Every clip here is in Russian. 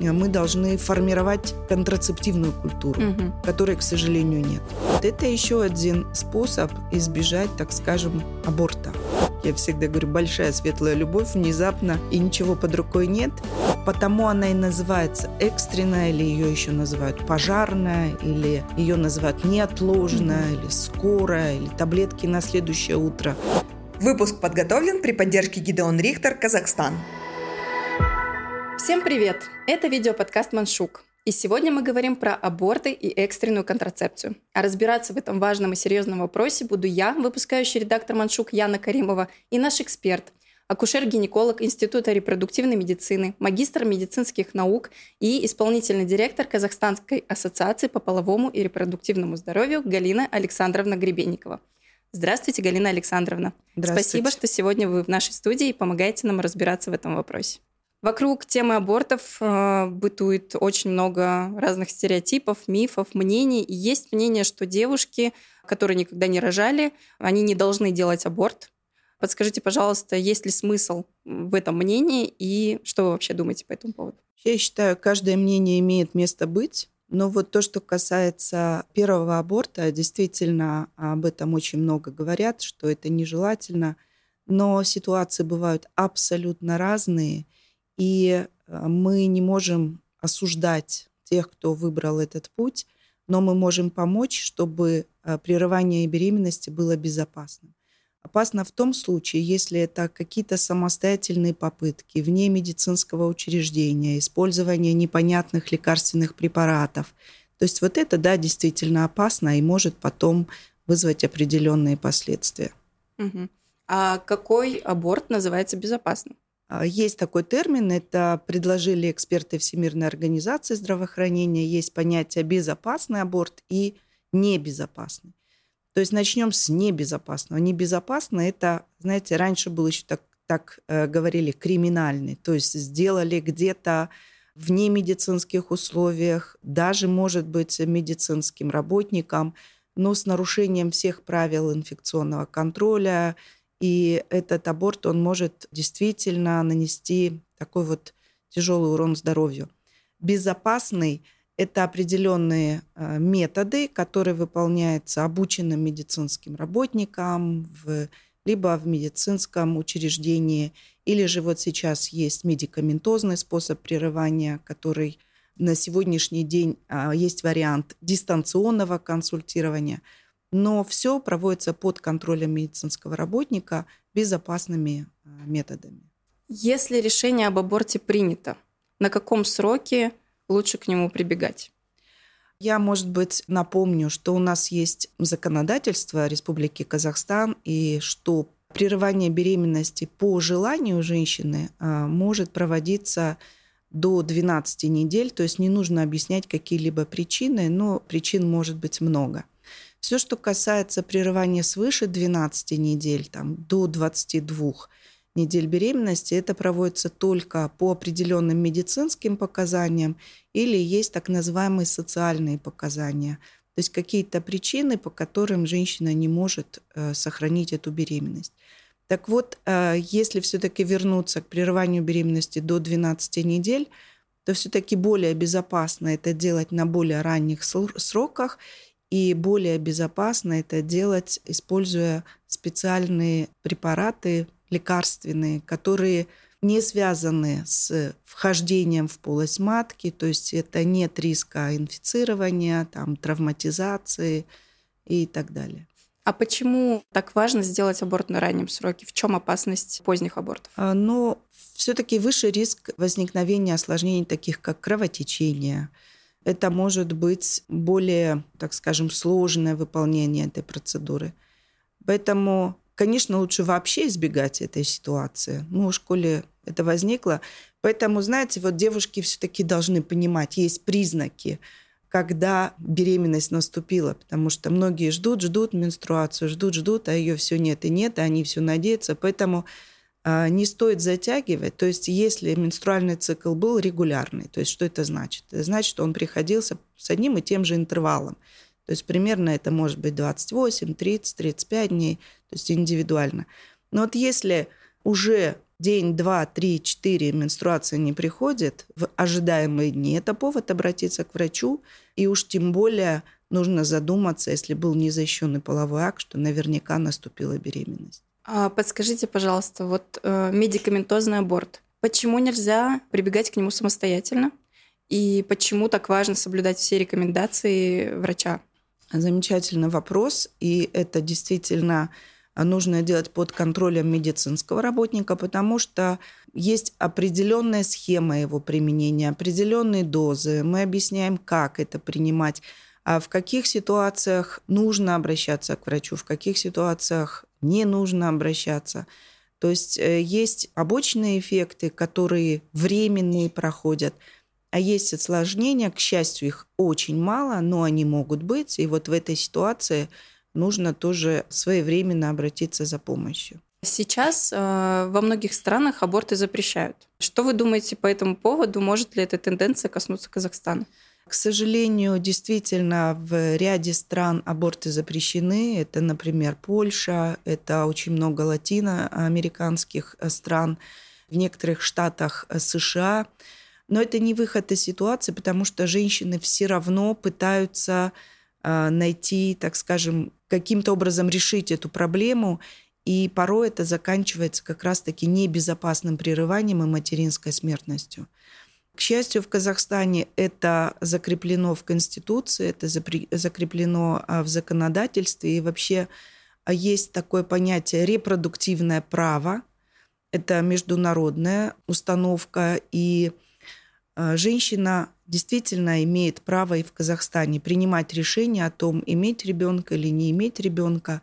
мы должны формировать контрацептивную культуру, угу. которой, к сожалению, нет. Вот это еще один способ избежать, так скажем, аборта. Я всегда говорю, большая светлая любовь внезапно, и ничего под рукой нет. Потому она и называется экстренная, или ее еще называют пожарная, или ее называют неотложная, или скорая, или таблетки на следующее утро. Выпуск подготовлен при поддержке Гидеон Рихтер, Казахстан. Всем привет! Это видеоподкаст «Маншук». И сегодня мы говорим про аборты и экстренную контрацепцию. А разбираться в этом важном и серьезном вопросе буду я, выпускающий редактор «Маншук» Яна Каримова, и наш эксперт, акушер-гинеколог Института репродуктивной медицины, магистр медицинских наук и исполнительный директор Казахстанской ассоциации по половому и репродуктивному здоровью Галина Александровна Гребенникова. Здравствуйте, Галина Александровна. Здравствуйте. Спасибо, что сегодня вы в нашей студии и помогаете нам разбираться в этом вопросе. Вокруг темы абортов э, бытует очень много разных стереотипов, мифов, мнений. И есть мнение, что девушки, которые никогда не рожали, они не должны делать аборт. Подскажите, пожалуйста, есть ли смысл в этом мнении и что вы вообще думаете по этому поводу? Я считаю, каждое мнение имеет место быть. Но вот то, что касается первого аборта, действительно об этом очень много говорят, что это нежелательно. Но ситуации бывают абсолютно разные – и э, мы не можем осуждать тех, кто выбрал этот путь, но мы можем помочь, чтобы э, прерывание беременности было безопасным. Опасно в том случае, если это какие-то самостоятельные попытки вне медицинского учреждения, использование непонятных лекарственных препаратов. То есть вот это, да, действительно опасно и может потом вызвать определенные последствия. Угу. А какой аборт называется безопасным? А, есть такой термин, это предложили эксперты Всемирной организации здравоохранения. Есть понятие безопасный аборт и небезопасный. То есть начнем с небезопасного. Небезопасно это, знаете, раньше было еще так, так э, говорили, криминальный. То есть сделали где-то в немедицинских условиях, даже, может быть, медицинским работникам, но с нарушением всех правил инфекционного контроля, и этот аборт, он может действительно нанести такой вот тяжелый урон здоровью. Безопасный – это определенные э, методы, которые выполняются обученным медицинским работникам в, либо в медицинском учреждении, или же вот сейчас есть медикаментозный способ прерывания, который на сегодняшний день а, есть вариант дистанционного консультирования – но все проводится под контролем медицинского работника безопасными э, методами. Если решение об аборте принято, на каком сроке лучше к нему прибегать? Я, может быть, напомню, что у нас есть законодательство Республики Казахстан, и что прерывание беременности по желанию женщины э, может проводиться до 12 недель, то есть не нужно объяснять какие-либо причины, но причин может быть много. Все, что касается прерывания свыше 12 недель, там, до 22 недель беременности, это проводится только по определенным медицинским показаниям или есть так называемые социальные показания. То есть какие-то причины, по которым женщина не может э, сохранить эту беременность. Так вот, э, если все-таки вернуться к прерыванию беременности до 12 недель, то все-таки более безопасно это делать на более ранних сроках и более безопасно это делать, используя специальные препараты лекарственные, которые не связаны с вхождением в полость матки, то есть это нет риска инфицирования, там, травматизации и так далее. А почему так важно сделать аборт на раннем сроке? В чем опасность поздних абортов? А, Но все-таки выше риск возникновения осложнений, таких как кровотечение, это может быть более, так скажем, сложное выполнение этой процедуры. Поэтому, конечно, лучше вообще избегать этой ситуации. Ну, в школе это возникло. Поэтому, знаете, вот девушки все-таки должны понимать, есть признаки, когда беременность наступила, потому что многие ждут, ждут менструацию, ждут, ждут, а ее все нет и нет, и они все надеются. Поэтому не стоит затягивать. То есть если менструальный цикл был регулярный, то есть что это значит? Это значит, что он приходился с одним и тем же интервалом. То есть примерно это может быть 28, 30, 35 дней, то есть индивидуально. Но вот если уже день, два, три, четыре менструация не приходит в ожидаемые дни, это повод обратиться к врачу. И уж тем более нужно задуматься, если был незащищенный половой акт, что наверняка наступила беременность. А подскажите, пожалуйста, вот э, медикаментозный аборт. Почему нельзя прибегать к нему самостоятельно? И почему так важно соблюдать все рекомендации врача? Замечательный вопрос. И это действительно нужно делать под контролем медицинского работника, потому что есть определенная схема его применения, определенные дозы. Мы объясняем, как это принимать, а в каких ситуациях нужно обращаться к врачу, в каких ситуациях не нужно обращаться. То есть э, есть побочные эффекты, которые временные проходят, а есть осложнения, к счастью, их очень мало, но они могут быть. И вот в этой ситуации нужно тоже своевременно обратиться за помощью. Сейчас э, во многих странах аборты запрещают. Что вы думаете по этому поводу? Может ли эта тенденция коснуться Казахстана? К сожалению, действительно, в ряде стран аборты запрещены. Это, например, Польша, это очень много латиноамериканских э, стран, в некоторых штатах э, США. Но это не выход из ситуации, потому что женщины все равно пытаются э, найти, так скажем, каким-то образом решить эту проблему. И порой это заканчивается как раз-таки небезопасным прерыванием и материнской смертностью. К счастью, в Казахстане это закреплено в Конституции, это закреплено а, в законодательстве. И вообще а, есть такое понятие репродуктивное право. Это международная установка. И а, женщина действительно имеет право и в Казахстане принимать решение о том, иметь ребенка или не иметь ребенка.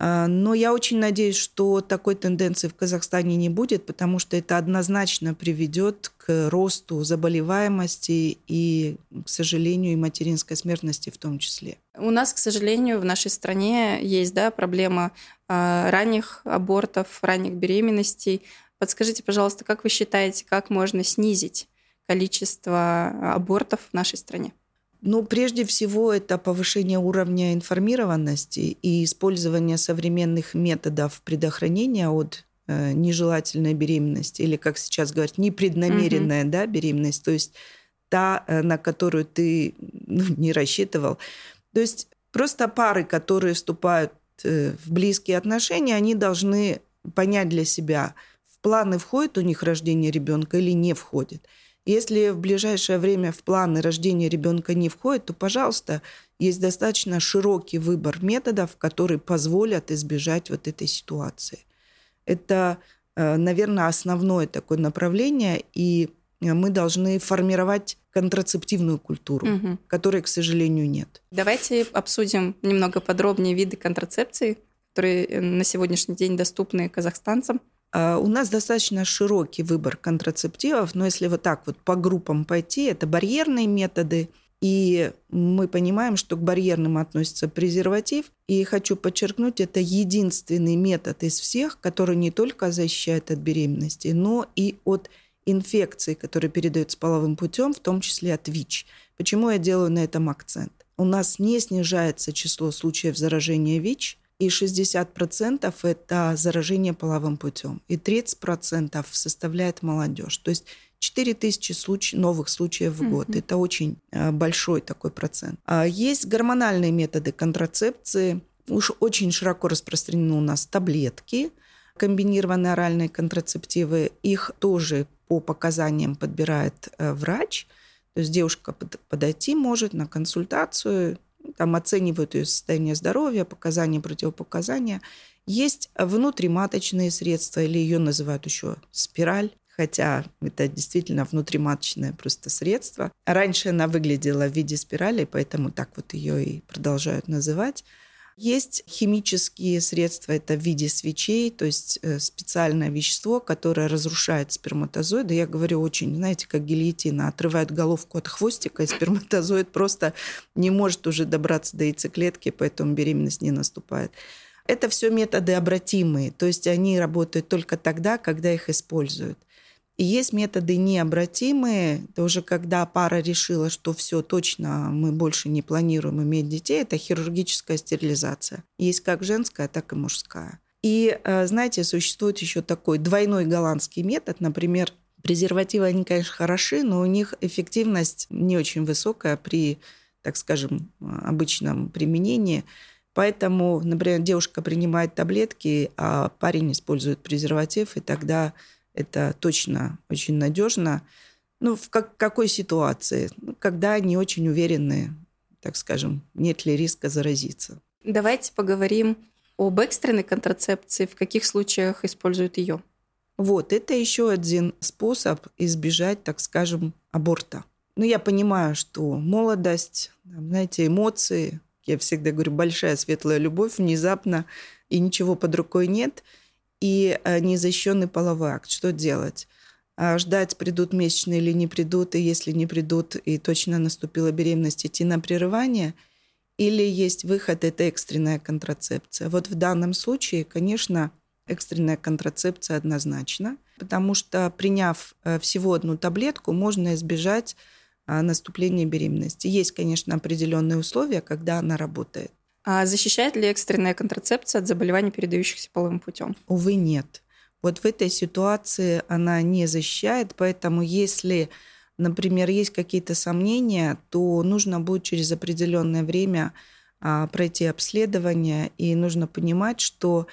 А, но я очень надеюсь, что такой тенденции в Казахстане не будет, потому что это однозначно приведет к росту заболеваемости и, к сожалению, и материнской смертности в том числе. У нас, к сожалению, в нашей стране есть да, проблема а, ранних абортов, ранних беременностей. Подскажите, пожалуйста, как вы считаете, как можно снизить количество абортов в нашей стране? Ну, прежде всего, это повышение уровня информированности и использование современных методов предохранения от э, нежелательной беременности, или, как сейчас говорят, непреднамеренная mm-hmm. да, беременность, то есть та, э, на которую ты ну, не рассчитывал. То есть просто пары, которые вступают э, в близкие отношения, они должны понять для себя, в планы входит у них рождение ребенка или не входит. Если в ближайшее время в планы рождения ребенка не входит, то, пожалуйста, есть достаточно широкий выбор методов, которые позволят избежать вот этой ситуации. Это, э, наверное, основное такое направление, и мы должны формировать контрацептивную культуру, угу. которой, к сожалению, нет. Давайте обсудим немного подробнее виды контрацепции, которые на сегодняшний день доступны казахстанцам. А, у нас достаточно широкий выбор контрацептивов, но если вот так вот по группам пойти, это барьерные методы, и мы понимаем, что к барьерным относится презерватив. И хочу подчеркнуть, это единственный метод из всех, который не только защищает от беременности, но и от инфекций, которые передаются половым путем, в том числе от ВИЧ. Почему я делаю на этом акцент? У нас не снижается число случаев заражения ВИЧ, и 60% это заражение половым путем, и 30% составляет молодежь. То есть 4 тысячи случ... новых случаев в год. Mm-hmm. Это очень э, большой такой процент. А есть гормональные методы контрацепции. Уж очень широко распространены у нас таблетки, комбинированные оральные контрацептивы. Их тоже по показаниям подбирает э, врач. То есть девушка подойти может на консультацию, там оценивают ее состояние здоровья, показания, противопоказания. Есть внутриматочные средства, или ее называют еще спираль, хотя это действительно внутриматочное просто средство. Раньше она выглядела в виде спирали, поэтому так вот ее и продолжают называть. Есть химические средства, это в виде свечей, то есть э, специальное вещество, которое разрушает сперматозоиды. Я говорю очень, знаете, как гильотина, отрывает головку от хвостика, и сперматозоид просто не может уже добраться до яйцеклетки, поэтому беременность не наступает. Это все методы обратимые, то есть они работают только тогда, когда их используют. И есть методы необратимые. Это уже когда пара решила, что все точно, мы больше не планируем иметь детей, это хирургическая стерилизация. Есть как женская, так и мужская. И, э, знаете, существует еще такой двойной голландский метод. Например, презервативы, они, конечно, хороши, но у них эффективность не очень высокая при, так скажем, обычном применении. Поэтому, например, девушка принимает таблетки, а парень использует презерватив, и тогда это точно очень надежно. Ну, в как, какой ситуации? Ну, когда они очень уверены, так скажем, нет ли риска заразиться. Давайте поговорим об экстренной контрацепции, в каких случаях используют ее. Вот, это еще один способ избежать, так скажем, аборта. Ну, я понимаю, что молодость, знаете, эмоции, я всегда говорю, большая светлая любовь, внезапно, и ничего под рукой нет, и э, незащищенный половой акт. Что делать? А ждать, придут месячные или не придут, и если не придут, и точно наступила беременность, идти на прерывание, или есть выход, это экстренная контрацепция. Вот в данном случае, конечно, экстренная контрацепция однозначно, потому что приняв э, всего одну таблетку, можно избежать а, наступления беременности. Есть, конечно, определенные условия, когда она работает. А защищает ли экстренная контрацепция от заболеваний, передающихся половым путем? Увы, нет. Вот в этой ситуации она не защищает, поэтому если, например, есть какие-то сомнения, то нужно будет через определенное время а, пройти обследование, и нужно понимать, что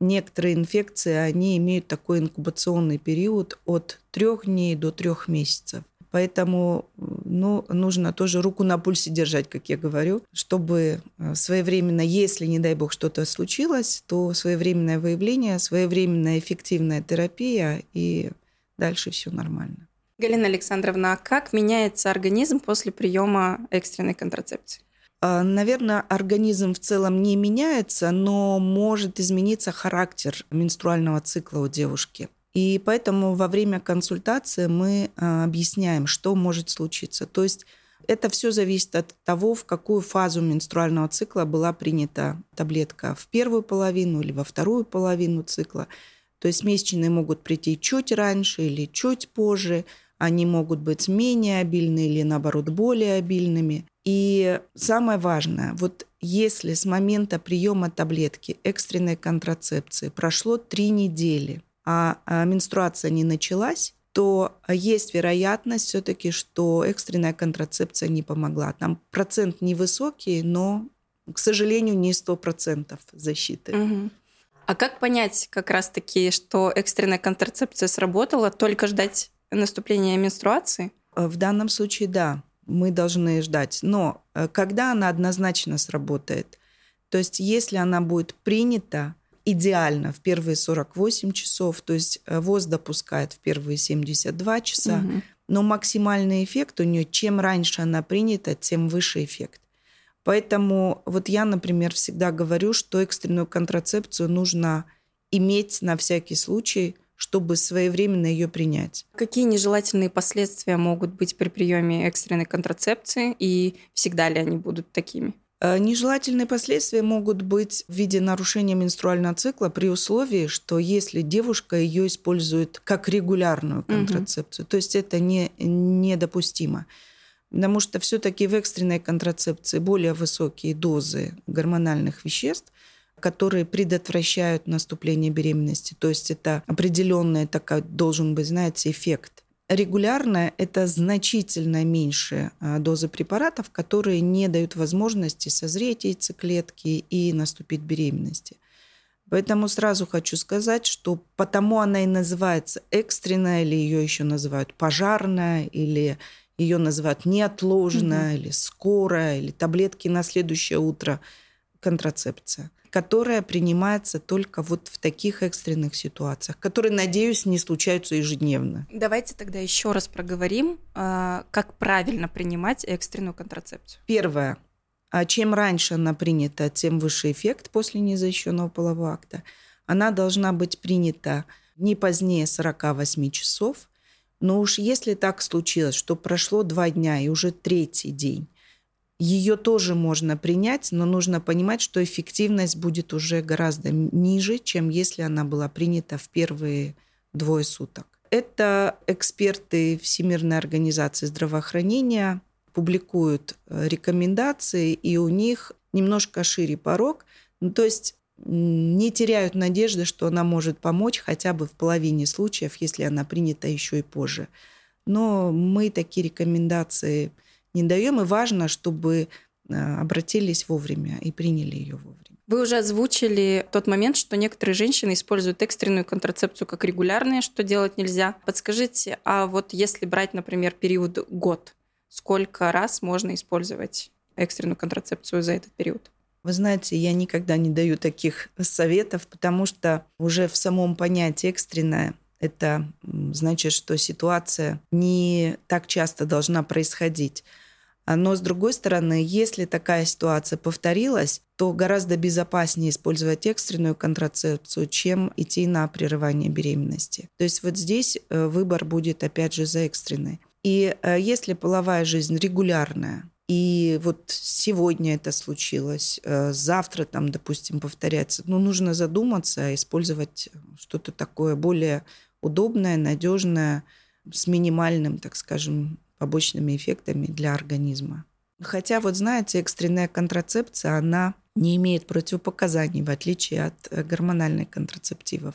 некоторые инфекции, они имеют такой инкубационный период от трех дней до трех месяцев. Поэтому ну, нужно тоже руку на пульсе держать, как я говорю, чтобы э, своевременно, если, не дай бог, что-то случилось, то своевременное выявление, своевременная эффективная терапия, и дальше все нормально. Галина Александровна, а как меняется организм после приема экстренной контрацепции? А, Наверное, организм в целом не меняется, но может измениться характер менструального цикла у девушки. И поэтому во время консультации мы а, объясняем, что может случиться. То есть это все зависит от того, в какую фазу менструального цикла была принята таблетка в первую половину или во вторую половину цикла. То есть месячные могут прийти чуть раньше или чуть позже. Они могут быть менее обильны или, наоборот, более обильными. И самое важное, вот если с момента приема таблетки экстренной контрацепции прошло три недели, а, а менструация не началась, то есть вероятность все-таки, что экстренная контрацепция не помогла. Там процент невысокий, но, к сожалению, не 100% защиты. Угу. А как понять как раз-таки, что экстренная контрацепция сработала, только ждать наступления менструации? В данном случае, да, мы должны ждать. Но э, когда она однозначно сработает, то есть если она будет принята, идеально в первые 48 часов, то есть э, ВОЗ допускает в первые 72 часа, угу. но максимальный эффект у нее, чем раньше она принята, тем выше эффект. Поэтому вот я, например, всегда говорю, что экстренную контрацепцию нужно иметь на всякий случай, чтобы своевременно ее принять. Какие нежелательные последствия могут быть при приеме экстренной контрацепции и всегда ли они будут такими? Э, нежелательные последствия могут быть в виде нарушения менструального цикла при условии, что если девушка ее использует как регулярную контрацепцию, угу. то есть это не, недопустимо. Потому что все-таки в экстренной контрацепции более высокие дозы гормональных веществ, которые предотвращают наступление беременности. То есть это определенный такой должен быть, знаете, эффект Регулярно это значительно меньше а, дозы препаратов, которые не дают возможности созреть яйцеклетки и наступить беременности. Поэтому сразу хочу сказать, что потому она и называется экстренная, или ее еще называют пожарная, или ее называют неотложная, mm-hmm. или скорая, или таблетки на следующее утро контрацепция которая принимается только вот в таких экстренных ситуациях, которые, надеюсь, не случаются ежедневно. Давайте тогда еще раз проговорим, а, как правильно принимать экстренную контрацепцию. Первое. А чем раньше она принята, тем выше эффект после незащищенного полового акта. Она должна быть принята не позднее 48 часов. Но уж если так случилось, что прошло два дня и уже третий день, ее тоже можно принять, но нужно понимать, что эффективность будет уже гораздо ниже, чем если она была принята в первые двое суток. Это эксперты Всемирной организации здравоохранения публикуют э, рекомендации, и у них немножко шире порог. Ну, то есть не теряют надежды, что она может помочь хотя бы в половине случаев, если она принята еще и позже. Но мы такие рекомендации не даем, и важно, чтобы э, обратились вовремя и приняли ее вовремя. Вы уже озвучили тот момент, что некоторые женщины используют экстренную контрацепцию как регулярные, что делать нельзя. Подскажите, а вот если брать, например, период год, сколько раз можно использовать экстренную контрацепцию за этот период? Вы знаете, я никогда не даю таких советов, потому что уже в самом понятии экстренная это значит, что ситуация не так часто должна происходить. Но, с другой стороны, если такая ситуация повторилась, то гораздо безопаснее использовать экстренную контрацепцию, чем идти на прерывание беременности. То есть вот здесь э, выбор будет, опять же, за экстренной. И э, если половая жизнь регулярная, и вот сегодня это случилось, э, завтра там, допустим, повторяется. Ну, нужно задуматься, использовать что-то такое более удобное, надежное, с минимальным, так скажем, побочными эффектами для организма. Хотя, вот знаете, экстренная контрацепция, она не имеет противопоказаний, в отличие от э, гормональных контрацептивов,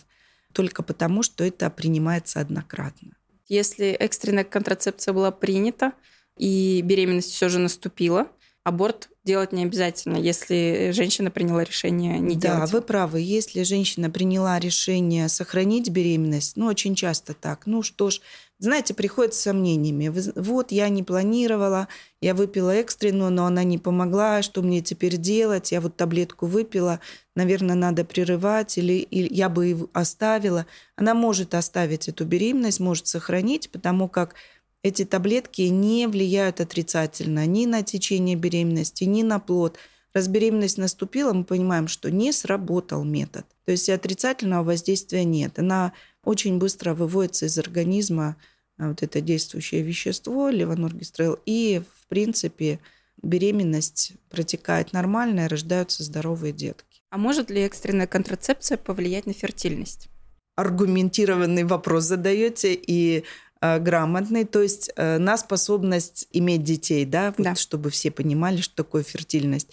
только потому, что это принимается однократно. Если экстренная контрацепция была принята, и беременность все же наступила, аборт делать не обязательно, если женщина приняла решение не да, делать. Да, вы правы. Если женщина приняла решение сохранить беременность, ну, очень часто так, ну что ж, знаете, приходит с сомнениями. Вот я не планировала, я выпила экстренную, но она не помогла, что мне теперь делать? Я вот таблетку выпила, наверное, надо прерывать, или, или я бы оставила. Она может оставить эту беременность, может сохранить, потому как эти таблетки не влияют отрицательно ни на течение беременности, ни на плод. Раз беременность наступила, мы понимаем, что не сработал метод. То есть отрицательного воздействия нет. Она очень быстро выводится из организма, а, вот это действующее вещество, левоноргистрел, и, в принципе, беременность протекает нормально, и рождаются здоровые детки. А может ли экстренная контрацепция повлиять на фертильность? Аргументированный вопрос задаете, и Э, грамотный, то есть э, на способность иметь детей, да, вот, да, чтобы все понимали, что такое фертильность.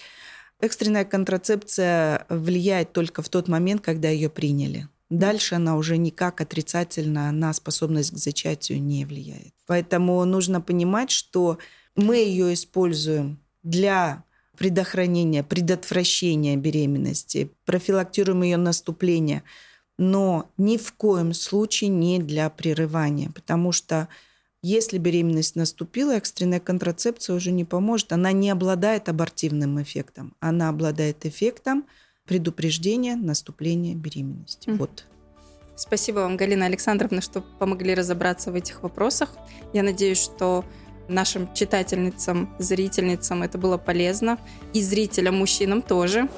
Экстренная контрацепция влияет только в тот момент, когда ее приняли. Дальше она уже никак отрицательно на способность к зачатию не влияет. Поэтому нужно понимать, что мы ее используем для предохранения, предотвращения беременности, профилактируем ее наступление – но ни в коем случае не для прерывания, потому что если беременность наступила, экстренная контрацепция уже не поможет. Она не обладает абортивным эффектом. Она обладает эффектом предупреждения наступления беременности. Вот. Спасибо вам, Галина Александровна, что помогли разобраться в этих вопросах. Я надеюсь, что нашим читательницам, зрительницам это было полезно. И зрителям, мужчинам тоже.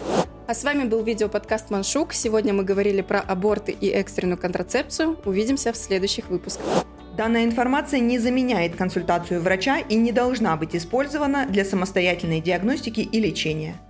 А с вами был видеоподкаст «Маншук». Сегодня мы говорили про аборты и экстренную контрацепцию. Увидимся в следующих выпусках. Данная информация не заменяет консультацию врача и не должна быть использована для самостоятельной диагностики и лечения.